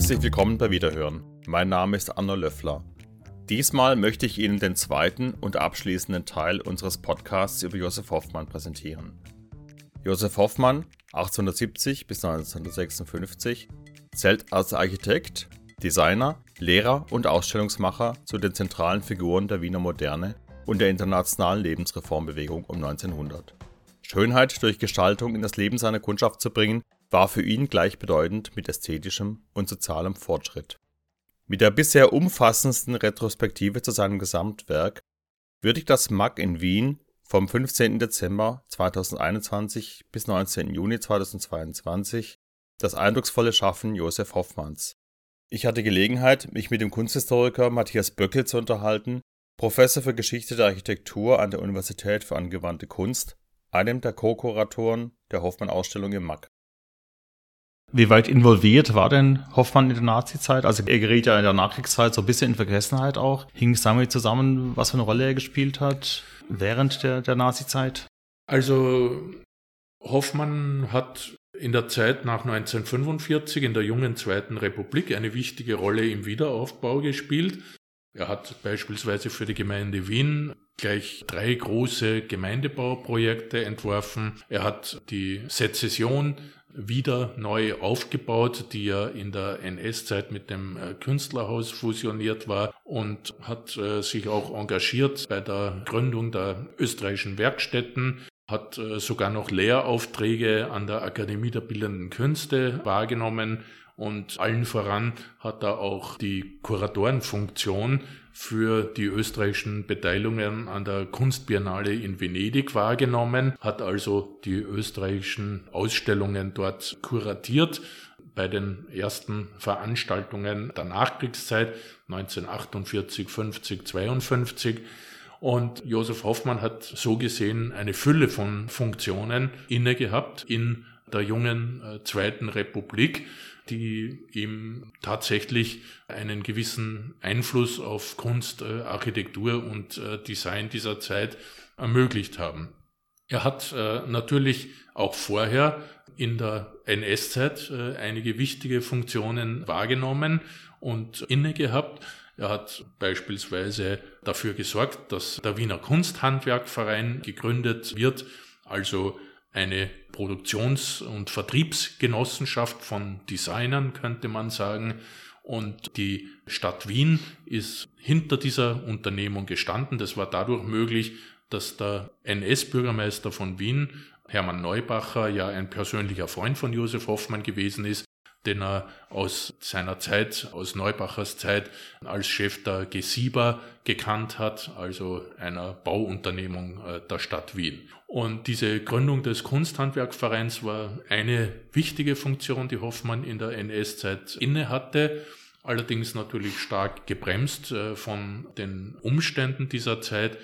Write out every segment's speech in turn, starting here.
Herzlich willkommen bei Wiederhören. Mein Name ist Anna Löffler. Diesmal möchte ich Ihnen den zweiten und abschließenden Teil unseres Podcasts über Josef Hoffmann präsentieren. Josef Hoffmann, 1870 bis 1956, zählt als Architekt, Designer, Lehrer und Ausstellungsmacher zu den zentralen Figuren der Wiener Moderne und der internationalen Lebensreformbewegung um 1900. Schönheit durch Gestaltung in das Leben seiner Kundschaft zu bringen, war für ihn gleichbedeutend mit ästhetischem und sozialem Fortschritt. Mit der bisher umfassendsten Retrospektive zu seinem Gesamtwerk würdigt das MAG in Wien vom 15. Dezember 2021 bis 19. Juni 2022 das eindrucksvolle Schaffen Josef Hoffmanns. Ich hatte Gelegenheit, mich mit dem Kunsthistoriker Matthias Böckel zu unterhalten, Professor für Geschichte der Architektur an der Universität für angewandte Kunst, einem der Co-Kuratoren der Hoffmann-Ausstellung im MAG. Wie weit involviert war denn Hoffmann in der Nazizeit? Also er geriet ja in der Nachkriegszeit so ein bisschen in Vergessenheit auch. Hing es damit zusammen, was für eine Rolle er gespielt hat während der, der Nazizeit? Also Hoffmann hat in der Zeit nach 1945 in der jungen Zweiten Republik eine wichtige Rolle im Wiederaufbau gespielt. Er hat beispielsweise für die Gemeinde Wien gleich drei große Gemeindebauprojekte entworfen. Er hat die Sezession wieder neu aufgebaut, die ja in der NS-Zeit mit dem äh, Künstlerhaus fusioniert war und hat äh, sich auch engagiert bei der Gründung der österreichischen Werkstätten, hat äh, sogar noch Lehraufträge an der Akademie der Bildenden Künste wahrgenommen und allen voran hat er auch die Kuratorenfunktion für die österreichischen Beteiligungen an der Kunstbiennale in Venedig wahrgenommen, hat also die österreichischen Ausstellungen dort kuratiert bei den ersten Veranstaltungen der Nachkriegszeit 1948, 50, 52. Und Josef Hoffmann hat so gesehen eine Fülle von Funktionen inne gehabt in der jungen äh, Zweiten Republik die ihm tatsächlich einen gewissen Einfluss auf Kunst, äh, Architektur und äh, Design dieser Zeit ermöglicht haben. Er hat äh, natürlich auch vorher in der NS-Zeit einige wichtige Funktionen wahrgenommen und inne gehabt. Er hat beispielsweise dafür gesorgt, dass der Wiener Kunsthandwerkverein gegründet wird, also eine Produktions- und Vertriebsgenossenschaft von Designern, könnte man sagen. Und die Stadt Wien ist hinter dieser Unternehmung gestanden. Das war dadurch möglich, dass der NS-Bürgermeister von Wien, Hermann Neubacher, ja ein persönlicher Freund von Josef Hoffmann gewesen ist den er aus seiner Zeit, aus Neubachers Zeit als Chef der Gesieber gekannt hat, also einer Bauunternehmung äh, der Stadt Wien. Und diese Gründung des Kunsthandwerkvereins war eine wichtige Funktion, die Hoffmann in der NS-Zeit inne hatte allerdings natürlich stark gebremst äh, von den Umständen dieser Zeit.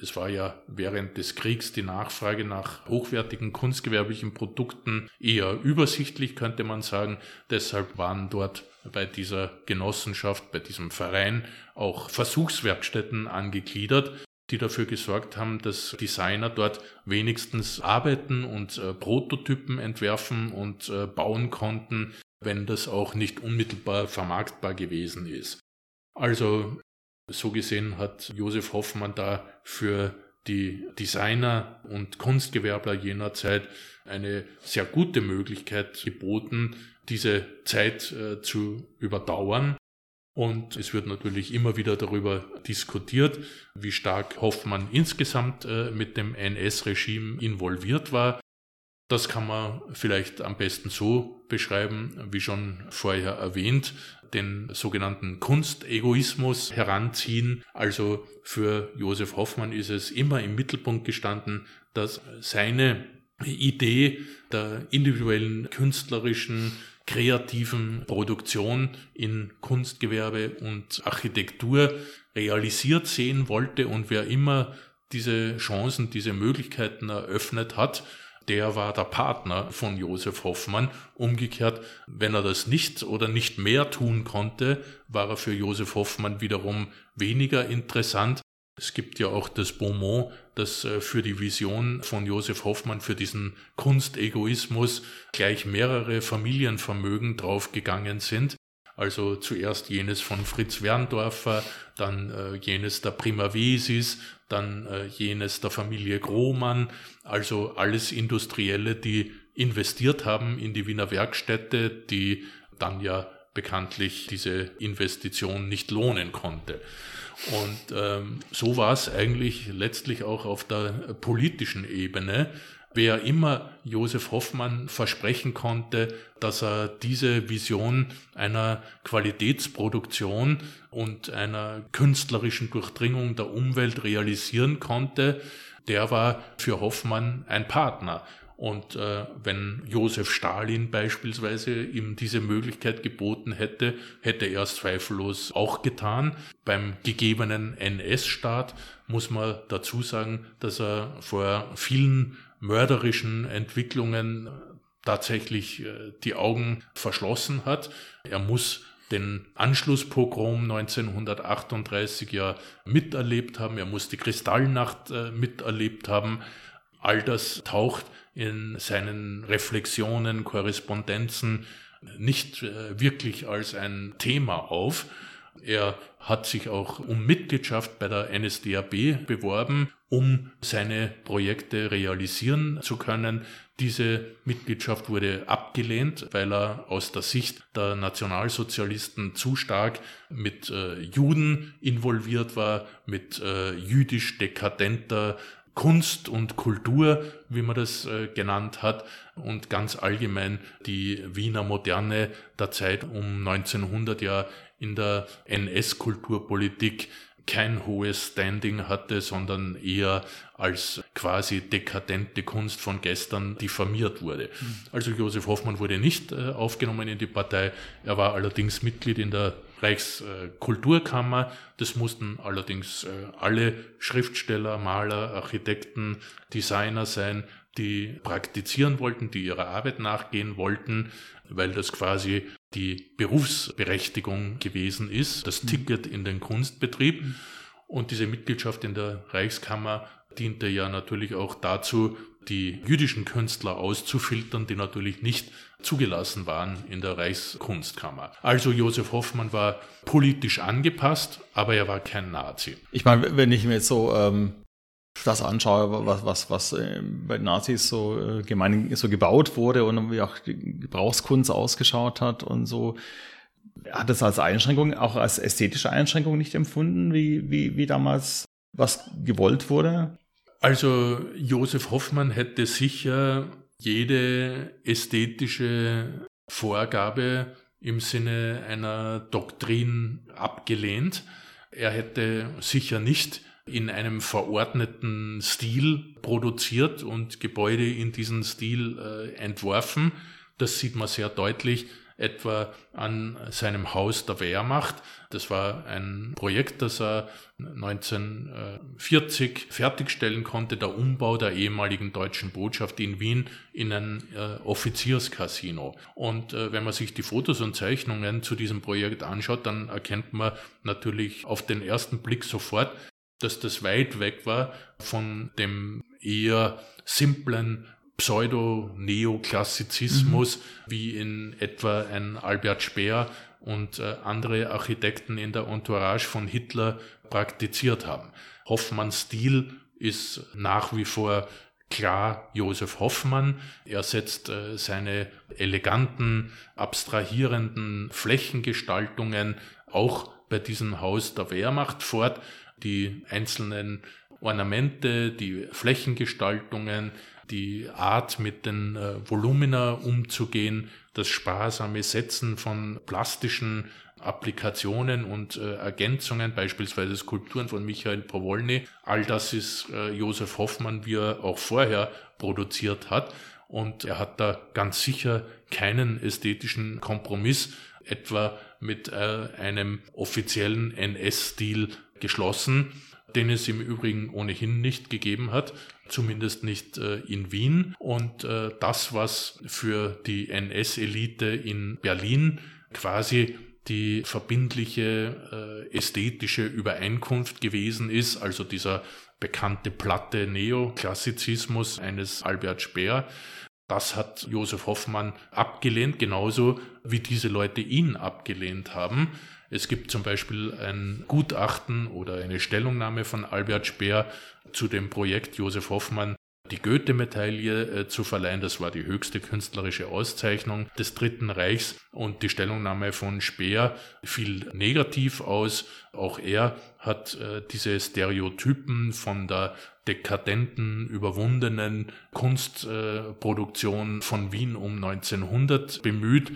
Es war ja während des Kriegs die Nachfrage nach hochwertigen kunstgewerblichen Produkten eher übersichtlich, könnte man sagen. Deshalb waren dort bei dieser Genossenschaft, bei diesem Verein auch Versuchswerkstätten angegliedert, die dafür gesorgt haben, dass Designer dort wenigstens arbeiten und äh, Prototypen entwerfen und äh, bauen konnten, wenn das auch nicht unmittelbar vermarktbar gewesen ist. Also so gesehen hat Josef Hoffmann da für die Designer und Kunstgewerbler jener Zeit eine sehr gute Möglichkeit geboten, diese Zeit äh, zu überdauern. Und es wird natürlich immer wieder darüber diskutiert, wie stark Hoffmann insgesamt äh, mit dem NS-Regime involviert war. Das kann man vielleicht am besten so beschreiben, wie schon vorher erwähnt, den sogenannten Kunstegoismus heranziehen. Also für Josef Hoffmann ist es immer im Mittelpunkt gestanden, dass seine Idee der individuellen künstlerischen kreativen Produktion in Kunstgewerbe und Architektur realisiert sehen wollte und wer immer diese Chancen, diese Möglichkeiten eröffnet hat, der war der Partner von Josef Hoffmann. Umgekehrt, wenn er das nicht oder nicht mehr tun konnte, war er für Josef Hoffmann wiederum weniger interessant. Es gibt ja auch das Beaumont, das äh, für die Vision von Josef Hoffmann, für diesen Kunstegoismus gleich mehrere Familienvermögen draufgegangen sind. Also zuerst jenes von Fritz Werndorfer, dann äh, jenes der Prima Vesis, dann äh, jenes der Familie Grohmann, also alles Industrielle, die investiert haben in die Wiener Werkstätte, die dann ja bekanntlich diese Investition nicht lohnen konnte. Und ähm, so war es eigentlich letztlich auch auf der politischen Ebene. Wer immer Josef Hoffmann versprechen konnte, dass er diese Vision einer Qualitätsproduktion und einer künstlerischen Durchdringung der Umwelt realisieren konnte, der war für Hoffmann ein Partner. Und äh, wenn Josef Stalin beispielsweise ihm diese Möglichkeit geboten hätte, hätte er es zweifellos auch getan. Beim gegebenen NS-Staat muss man dazu sagen, dass er vor vielen mörderischen Entwicklungen tatsächlich äh, die Augen verschlossen hat. Er muss den Anschlusspogrom 1938 ja miterlebt haben. Er muss die Kristallnacht äh, miterlebt haben. All das taucht in seinen Reflexionen, Korrespondenzen nicht äh, wirklich als ein Thema auf. Er hat sich auch um Mitgliedschaft bei der NSDAP beworben, um seine Projekte realisieren zu können. Diese Mitgliedschaft wurde abgelehnt, weil er aus der Sicht der Nationalsozialisten zu stark mit äh, Juden involviert war, mit äh, jüdisch dekadenter Kunst und Kultur, wie man das äh, genannt hat, und ganz allgemein die Wiener Moderne der Zeit um 1900 ja in der NS-Kulturpolitik kein hohes Standing hatte, sondern eher als quasi dekadente Kunst von gestern diffamiert wurde. Mhm. Also Josef Hoffmann wurde nicht äh, aufgenommen in die Partei. Er war allerdings Mitglied in der Reichskulturkammer. Das mussten allerdings äh, alle Schriftsteller, Maler, Architekten, Designer sein, die praktizieren wollten, die ihrer Arbeit nachgehen wollten, weil das quasi die Berufsberechtigung gewesen ist, das mhm. Ticket in den Kunstbetrieb. Und diese Mitgliedschaft in der Reichskammer diente ja natürlich auch dazu, die jüdischen Künstler auszufiltern, die natürlich nicht zugelassen waren in der Reichskunstkammer. Also Josef Hoffmann war politisch angepasst, aber er war kein Nazi. Ich meine, wenn ich mir jetzt so ähm, das anschaue, was, was, was äh, bei Nazis so äh, gemein so gebaut wurde und wie auch die Gebrauchskunst ausgeschaut hat und so, hat es als Einschränkung, auch als ästhetische Einschränkung nicht empfunden, wie, wie, wie damals was gewollt wurde? Also Josef Hoffmann hätte sicher jede ästhetische Vorgabe im Sinne einer Doktrin abgelehnt. Er hätte sicher nicht in einem verordneten Stil produziert und Gebäude in diesem Stil äh, entworfen. Das sieht man sehr deutlich etwa an seinem Haus der Wehrmacht. Das war ein Projekt, das er 1940 fertigstellen konnte, der Umbau der ehemaligen deutschen Botschaft in Wien in ein äh, Offizierscasino. Und äh, wenn man sich die Fotos und Zeichnungen zu diesem Projekt anschaut, dann erkennt man natürlich auf den ersten Blick sofort, dass das weit weg war von dem eher simplen Pseudo-Neoklassizismus, mhm. wie in etwa ein Albert Speer und äh, andere Architekten in der Entourage von Hitler praktiziert haben. Hoffmanns Stil ist nach wie vor klar Josef Hoffmann. Er setzt äh, seine eleganten, abstrahierenden Flächengestaltungen auch bei diesem Haus der Wehrmacht fort. Die einzelnen Ornamente, die Flächengestaltungen, die Art mit den äh, Volumina umzugehen, das sparsame Setzen von plastischen Applikationen und äh, Ergänzungen, beispielsweise Skulpturen von Michael Powolny. All das ist äh, Josef Hoffmann, wie er auch vorher produziert hat. Und er hat da ganz sicher keinen ästhetischen Kompromiss etwa mit äh, einem offiziellen NS-Stil geschlossen den es im Übrigen ohnehin nicht gegeben hat, zumindest nicht äh, in Wien. Und äh, das, was für die NS-Elite in Berlin quasi die verbindliche äh, ästhetische Übereinkunft gewesen ist, also dieser bekannte platte Neoklassizismus eines Albert Speer, Das hat Josef Hoffmann abgelehnt, genauso wie diese Leute ihn abgelehnt haben. Es gibt zum Beispiel ein Gutachten oder eine Stellungnahme von Albert Speer zu dem Projekt Josef Hoffmann die Goethe-Medaille äh, zu verleihen. Das war die höchste künstlerische Auszeichnung des Dritten Reichs und die Stellungnahme von Speer fiel negativ aus. Auch er hat äh, diese Stereotypen von der dekadenten, überwundenen Kunstproduktion äh, von Wien um 1900 bemüht.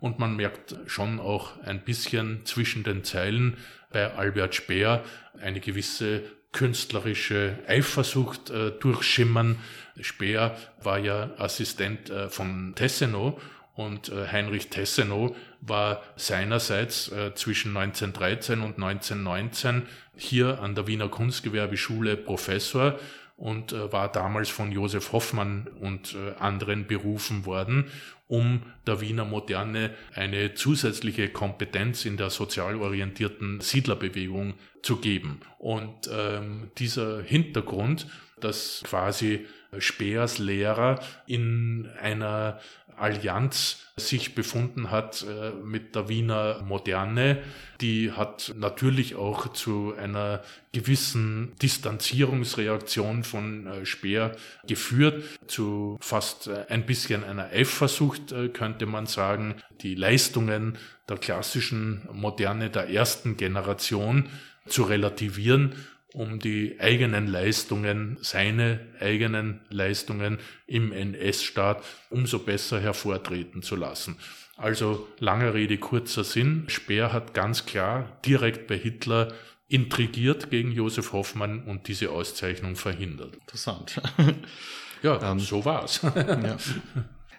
Und man merkt schon auch ein bisschen zwischen den Zeilen bei Albert Speer eine gewisse künstlerische Eifersucht äh, durchschimmern. Speer war ja Assistent äh, von Tessenow und äh, Heinrich Tessenow war seinerseits äh, zwischen 1913 und 1919 hier an der Wiener Kunstgewerbeschule Professor und äh, war damals von Josef Hoffmann und äh, anderen berufen worden, um der Wiener Moderne eine zusätzliche Kompetenz in der sozial orientierten Siedlerbewegung zu geben. Und ähm, dieser Hintergrund, dass quasi Speers Lehrer in einer Allianz sich befunden hat äh, mit der Wiener Moderne. Die hat natürlich auch zu einer gewissen Distanzierungsreaktion von äh, Speer geführt, zu fast äh, ein bisschen einer Eifersucht, könnte man sagen. Die Leistungen der klassischen Moderne der ersten Generation zu relativieren um die eigenen Leistungen, seine eigenen Leistungen im NS-Staat umso besser hervortreten zu lassen. Also langer Rede, kurzer Sinn. Speer hat ganz klar direkt bei Hitler intrigiert gegen Josef Hoffmann und diese Auszeichnung verhindert. Interessant. ja, ähm, so war's. ja.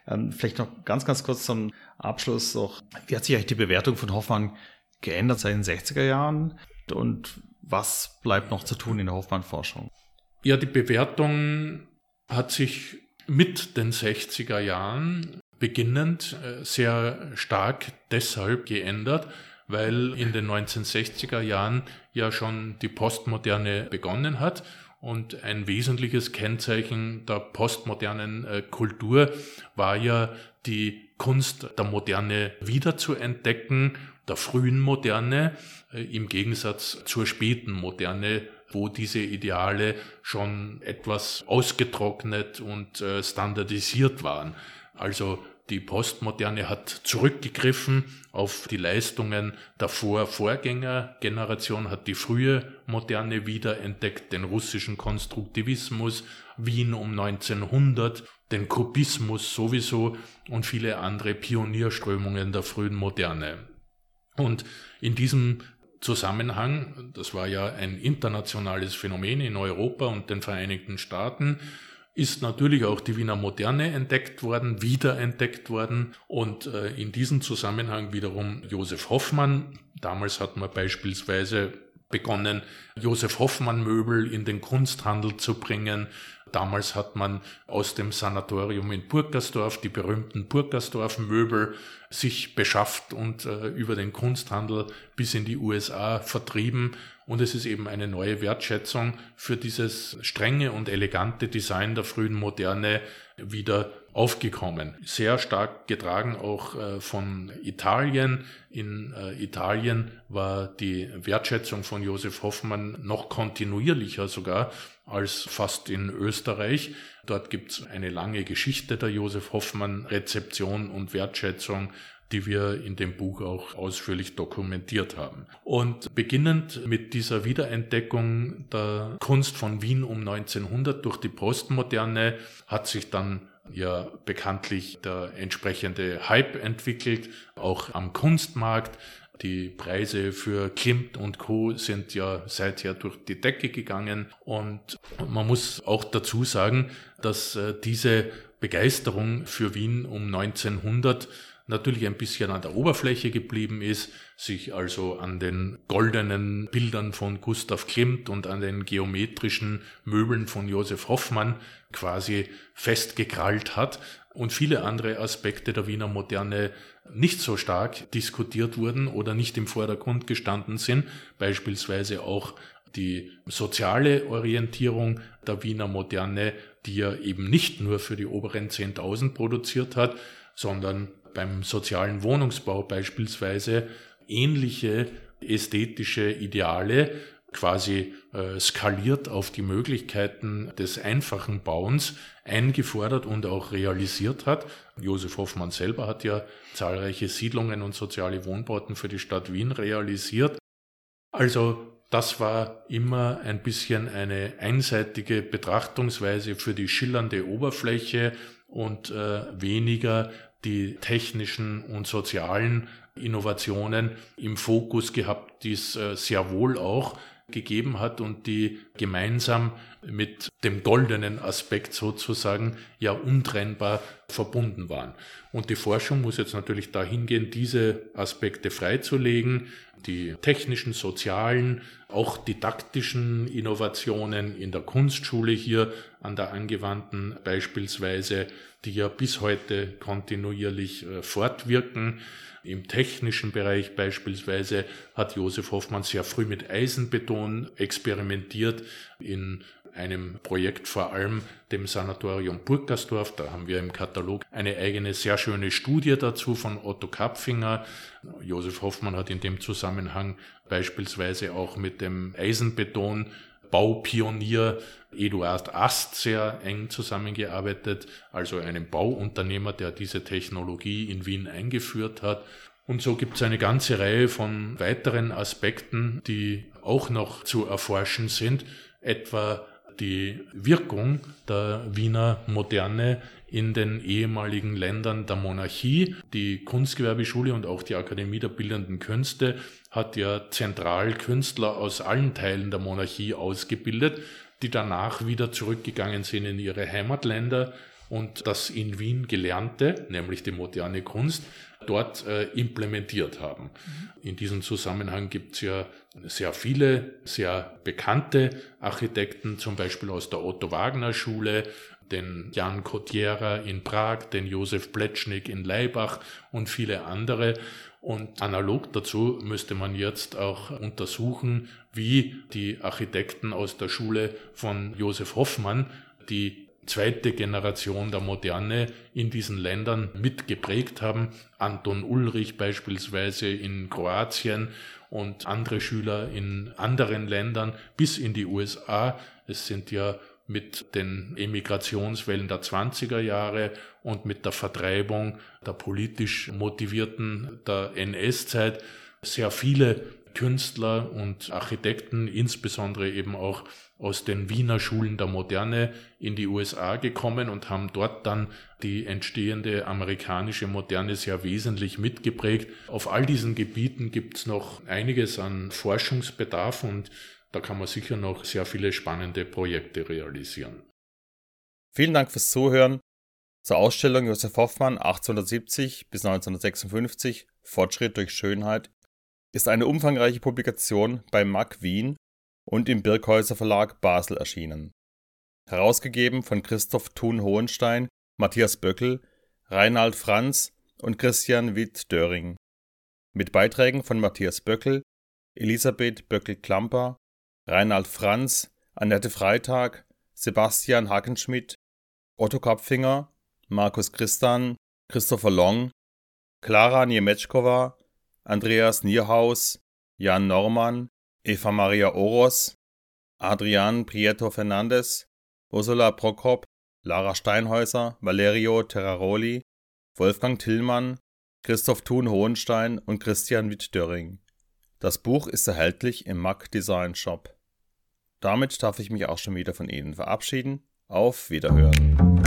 Ähm, vielleicht noch ganz, ganz kurz zum Abschluss noch. Wie hat sich eigentlich die Bewertung von Hoffmann geändert seit den 60er Jahren? Und was bleibt noch zu tun in der Hoffmann-Forschung? Ja, die Bewertung hat sich mit den 60er Jahren beginnend äh, sehr stark deshalb geändert, weil in den 1960er Jahren ja schon die Postmoderne begonnen hat und ein wesentliches Kennzeichen der postmodernen äh, Kultur war ja die Kunst der Moderne wiederzuentdecken der frühen Moderne äh, im Gegensatz zur späten Moderne, wo diese Ideale schon etwas ausgetrocknet und äh, standardisiert waren. Also die Postmoderne hat zurückgegriffen auf die Leistungen der Vor-Vorgängergeneration, hat die frühe Moderne wiederentdeckt, den russischen Konstruktivismus, Wien um 1900, den Kubismus sowieso und viele andere Pionierströmungen der frühen Moderne. Und in diesem Zusammenhang, das war ja ein internationales Phänomen in Europa und den Vereinigten Staaten, ist natürlich auch die Wiener Moderne entdeckt worden, wiederentdeckt worden und äh, in diesem Zusammenhang wiederum Josef Hoffmann. Damals hat man beispielsweise begonnen, Josef Hoffmann Möbel in den Kunsthandel zu bringen. Damals hat man aus dem Sanatorium in Burgersdorf die berühmten Burgersdorf Möbel sich beschafft und äh, über den Kunsthandel bis in die USA vertrieben. Und es ist eben eine neue Wertschätzung für dieses strenge und elegante Design der frühen Moderne wieder aufgekommen. Sehr stark getragen auch äh, von Italien. In äh, Italien war die Wertschätzung von Josef Hoffmann noch kontinuierlicher sogar als fast in Österreich. Dort gibt es eine lange Geschichte der Josef Hoffmann Rezeption und Wertschätzung die wir in dem Buch auch ausführlich dokumentiert haben. Und beginnend mit dieser Wiederentdeckung der Kunst von Wien um 1900 durch die Postmoderne hat sich dann ja bekanntlich der entsprechende Hype entwickelt, auch am Kunstmarkt. Die Preise für Klimt und Co. sind ja seither durch die Decke gegangen und man muss auch dazu sagen, dass äh, diese Begeisterung für Wien um 1900 natürlich ein bisschen an der Oberfläche geblieben ist, sich also an den goldenen Bildern von Gustav Klimt und an den geometrischen Möbeln von Josef Hoffmann quasi festgekrallt hat und viele andere Aspekte der Wiener Moderne nicht so stark diskutiert wurden oder nicht im Vordergrund gestanden sind, beispielsweise auch die soziale Orientierung der Wiener Moderne, die er eben nicht nur für die oberen 10.000 produziert hat, sondern beim sozialen Wohnungsbau beispielsweise ähnliche ästhetische Ideale quasi äh, skaliert auf die Möglichkeiten des einfachen Bauens eingefordert und auch realisiert hat. Josef Hoffmann selber hat ja zahlreiche Siedlungen und soziale Wohnbauten für die Stadt Wien realisiert. Also das war immer ein bisschen eine einseitige Betrachtungsweise für die schillernde Oberfläche und äh, weniger die technischen und sozialen Innovationen im Fokus gehabt, die es äh, sehr wohl auch gegeben hat und die gemeinsam mit dem goldenen Aspekt sozusagen ja untrennbar verbunden waren. Und die Forschung muss jetzt natürlich dahin gehen, diese Aspekte freizulegen, die technischen, sozialen, auch didaktischen Innovationen in der Kunstschule hier an der angewandten beispielsweise, die ja bis heute kontinuierlich äh, fortwirken, im technischen Bereich beispielsweise hat Josef Hoffmann sehr früh mit Eisenbeton experimentiert in einem Projekt vor allem dem Sanatorium Burgersdorf. Da haben wir im Katalog eine eigene sehr schöne Studie dazu von Otto Kapfinger. Josef Hoffmann hat in dem Zusammenhang beispielsweise auch mit dem Eisenbeton Baupionier Eduard Ast sehr eng zusammengearbeitet, also einem Bauunternehmer, der diese Technologie in Wien eingeführt hat. Und so gibt es eine ganze Reihe von weiteren Aspekten, die auch noch zu erforschen sind, etwa die Wirkung der Wiener Moderne in den ehemaligen Ländern der Monarchie. Die Kunstgewerbeschule und auch die Akademie der Bildenden Künste hat ja zentral Künstler aus allen Teilen der Monarchie ausgebildet, die danach wieder zurückgegangen sind in ihre Heimatländer und das in Wien Gelernte, nämlich die moderne Kunst, dort äh, implementiert haben. In diesem Zusammenhang gibt es ja sehr viele, sehr bekannte Architekten, zum Beispiel aus der Otto Wagner Schule, den Jan Kotiera in Prag, den Josef Pletschnik in Leibach und viele andere. Und analog dazu müsste man jetzt auch untersuchen, wie die Architekten aus der Schule von Josef Hoffmann die zweite Generation der Moderne in diesen Ländern mitgeprägt haben. Anton Ulrich beispielsweise in Kroatien und andere Schüler in anderen Ländern bis in die USA. Es sind ja mit den Emigrationswellen der 20er Jahre und mit der Vertreibung der politisch motivierten der NS-Zeit sehr viele Künstler und Architekten, insbesondere eben auch aus den Wiener Schulen der Moderne in die USA gekommen und haben dort dann die entstehende amerikanische Moderne sehr wesentlich mitgeprägt. Auf all diesen Gebieten gibt es noch einiges an Forschungsbedarf und da kann man sicher noch sehr viele spannende Projekte realisieren. Vielen Dank fürs Zuhören. Zur Ausstellung Josef Hoffmann 1870 bis 1956 Fortschritt durch Schönheit ist eine umfangreiche Publikation bei MAG Wien und im Birkhäuser Verlag Basel erschienen. Herausgegeben von Christoph Thun-Hohenstein, Matthias Böckel, Reinhard Franz und Christian Witt-Döring. Mit Beiträgen von Matthias Böckel, Elisabeth Böckel-Klamper, Reinhard Franz, Annette Freitag, Sebastian Hackenschmidt, Otto Kapfinger, Markus Christan, Christopher Long, Klara Niemetschkova, Andreas Nierhaus, Jan Normann, Eva Maria Oros, Adrian Prieto Fernandes, Ursula Prokop, Lara Steinhäuser, Valerio Terraroli, Wolfgang Tillmann, Christoph Thun Hohenstein und Christian Witt-Döring. Das Buch ist erhältlich im Mac Design Shop. Damit darf ich mich auch schon wieder von Ihnen verabschieden. Auf Wiederhören.